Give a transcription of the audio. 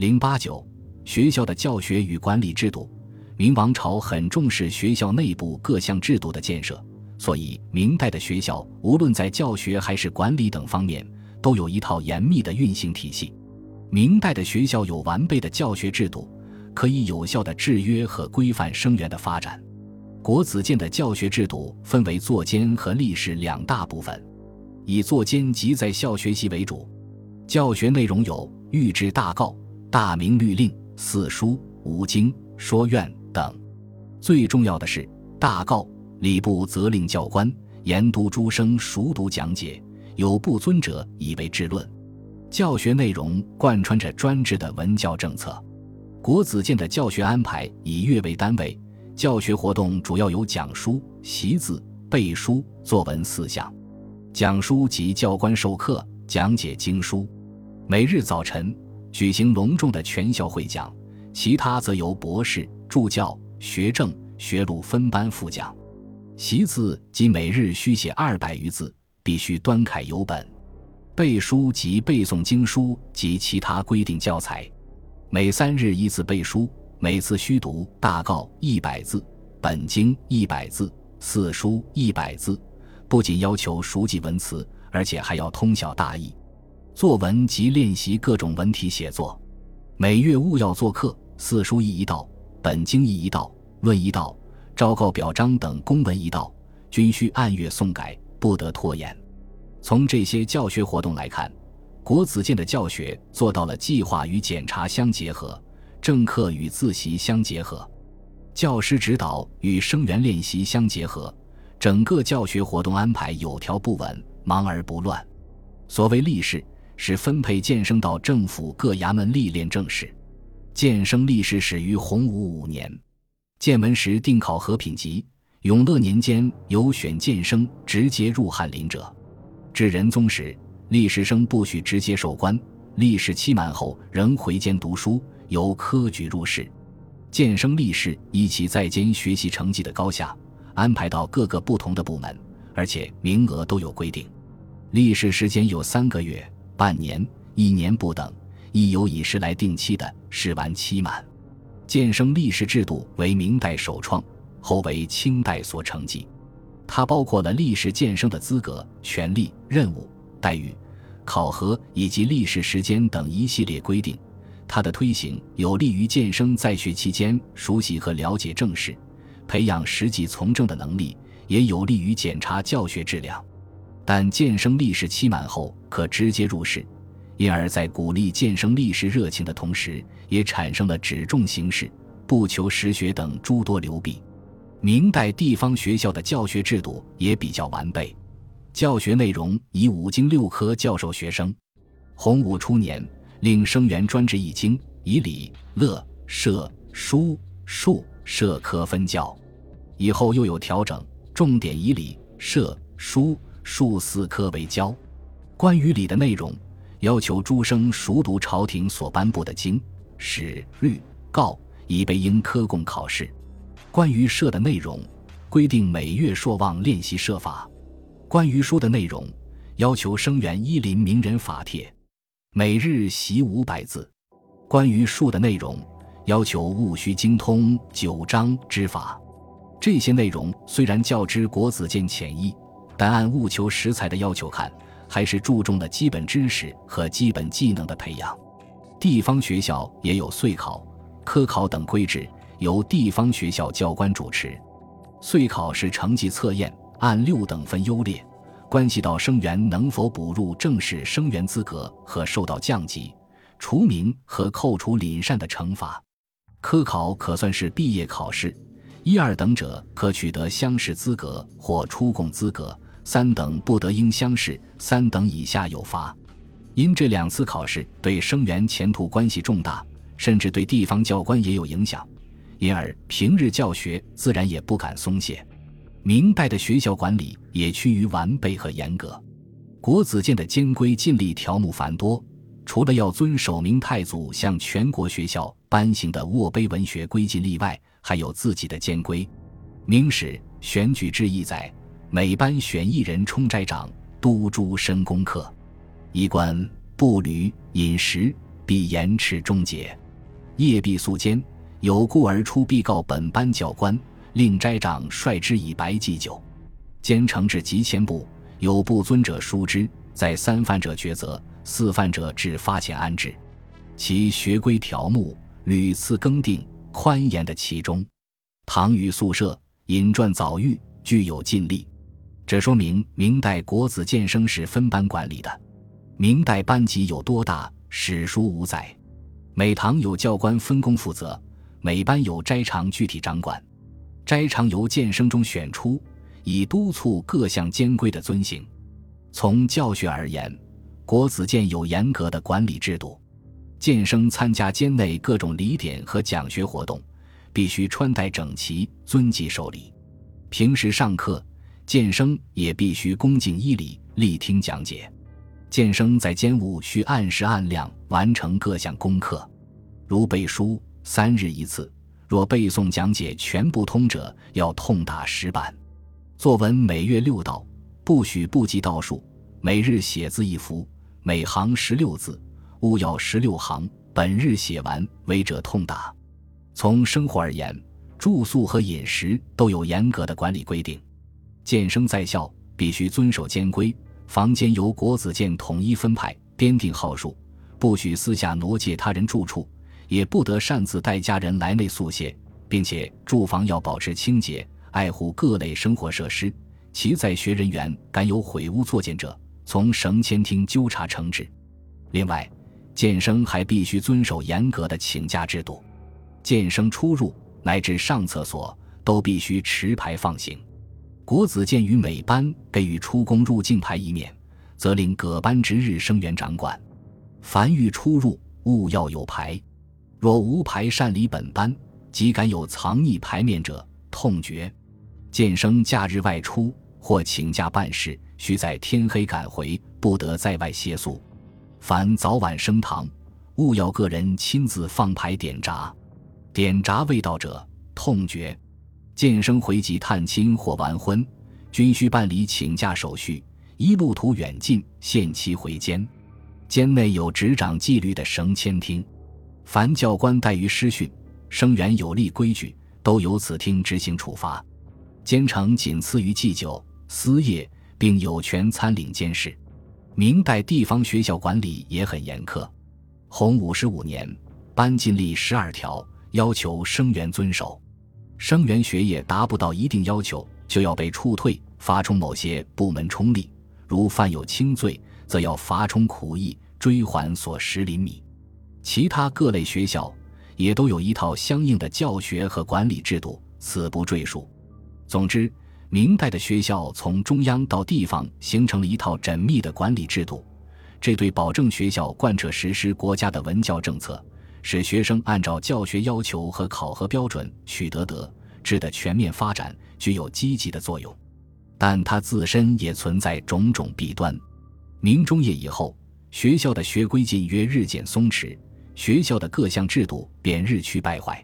零八九学校的教学与管理制度。明王朝很重视学校内部各项制度的建设，所以明代的学校无论在教学还是管理等方面，都有一套严密的运行体系。明代的学校有完备的教学制度，可以有效的制约和规范生源的发展。国子监的教学制度分为作监和历史两大部分，以作监即在校学习为主，教学内容有御制大诰。大明律令、四书、五经、说院等，最重要的是大诰。礼部责令教官研读诸生熟读讲解，有不尊者以为治论。教学内容贯穿着专制的文教政策。国子监的教学安排以月为单位，教学活动主要有讲书、习字、背书、作文四项。讲书即教官授课讲解经书，每日早晨。举行隆重的全校会讲，其他则由博士、助教、学政、学录分班复讲。习字即每日需写二百余字，必须端楷有本。背书及背诵经书及其他规定教材，每三日一次背书，每次需读大诰一百字，本经一百字，四书一百字。不仅要求熟记文词，而且还要通晓大意。作文及练习各种文体写作，每月务要做课，四书一一道，本经一一道，论一道，昭告表彰等公文一道，均需按月送改，不得拖延。从这些教学活动来看，国子监的教学做到了计划与检查相结合，正课与自习相结合，教师指导与生源练习相结合，整个教学活动安排有条不紊，忙而不乱。所谓立事。是分配剑生到政府各衙门历练政事，剑生历史始于洪武五年，建文时定考核品级。永乐年间有选剑生直接入翰林者，至仁宗时，历史生不许直接授官，历史期满后仍回监读书，由科举入仕。剑生历试依其在监学习成绩的高下，安排到各个不同的部门，而且名额都有规定，历史时间有三个月。半年、一年不等，亦有以时来定期的，试完期满。建生历试制度为明代首创，后为清代所承继。它包括了历史建生的资格、权利、任务、待遇、考核以及历史时间等一系列规定。它的推行有利于建生在学期间熟悉和了解政事，培养实际从政的能力，也有利于检查教学质量。但建生历试期满后可直接入仕，因而，在鼓励建生历试热情的同时，也产生了只重形式、不求实学等诸多流弊。明代地方学校的教学制度也比较完备，教学内容以五经六科教授学生。洪武初年，令生源专治一经，以礼、乐、射、书、数社科分教。以后又有调整，重点以礼、射、书。数四科为教，关于礼的内容，要求诸生熟读朝廷所颁布的经史律告，以备应科贡考试。关于社的内容，规定每月朔望练习射法。关于书的内容，要求生源依临名人法帖，每日习五百字。关于术的内容，要求务须精通九章之法。这些内容虽然较之国子监浅易。但按务求实才的要求看，还是注重了基本知识和基本技能的培养。地方学校也有岁考、科考等规制，由地方学校教官主持。岁考是成绩测验，按六等分优劣，关系到生源能否补入正式生源资格和受到降级、除名和扣除廪善的惩罚。科考可算是毕业考试，一二等者可取得乡试资格或出贡资格。三等不得应乡试，三等以下有罚。因这两次考试对生源前途关系重大，甚至对地方教官也有影响，因而平日教学自然也不敢松懈。明代的学校管理也趋于完备和严格。国子监的监规禁令条目繁多，除了要遵守明太祖向全国学校颁行的握碑文学规禁例外，还有自己的监规。明史选举志意载。每班选一人充斋长，督诸身功课，衣冠、步履、饮食、必严斥终结。夜必宿间，有故而出，必告本班教官，令斋长率之以白祭酒。兼程至集前部，有不尊者书之，在三犯者抉择，四犯者至发遣安置。其学规条目屡次更定，宽严的其中。唐语宿舍引传早育，具有尽力。这说明明代国子监生是分班管理的。明代班级有多大，史书无载。每堂有教官分工负责，每班有斋长具体掌管。斋长由监生中选出。以督促各项监规的遵行。从教学而言，国子监有严格的管理制度。监生参加监内各种礼典和讲学活动，必须穿戴整齐、遵纪守礼。平时上课，监生也必须恭敬依礼，力听讲解。监生在监务需按时按量完成各项功课，如背书三日一次，若背诵讲解全不通者，要痛打石板。作文每月六道，不许不及道数。每日写字一幅，每行十六字，勿要十六行。本日写完，违者痛打。从生活而言，住宿和饮食都有严格的管理规定。监生在校必须遵守监规，房间由国子监统一分派，编定号数，不许私下挪借他人住处，也不得擅自带家人来内宿歇，并且住房要保持清洁。爱护各类生活设施，其在学人员敢有毁污作践者，从绳签厅纠察惩治。另外，监生还必须遵守严格的请假制度，监生出入乃至上厕所都必须持牌放行。国子监于每班给予出宫入境牌一面，责令各班值日生员掌管。凡欲出入，务要有牌，若无牌擅离本班，即敢有藏匿牌面者，痛绝。监生假日外出或请假办事，须在天黑赶回，不得在外歇宿。凡早晚升堂，勿要个人亲自放牌点闸，点闸未到者，痛绝。监生回籍探亲或完婚，均需办理请假手续，一路途远近，限期回监。监内有执掌纪律的绳签厅，凡教官怠于师训，生员有立规矩，都由此厅执行处罚。监丞仅次于祭酒、司业，并有权参领监事。明代地方学校管理也很严苛。洪武十五年颁禁令十二条，要求生员遵守。生员学业达不到一定要求，就要被处退，罚充某些部门充力。如犯有轻罪，则要罚充苦役，追还所食厘米。其他各类学校也都有一套相应的教学和管理制度，此不赘述。总之，明代的学校从中央到地方形成了一套缜密的管理制度，这对保证学校贯彻实施国家的文教政策，使学生按照教学要求和考核标准取得德智的全面发展，具有积极的作用。但它自身也存在种种弊端。明中叶以后，学校的学规禁约日渐松弛，学校的各项制度便日趋败坏。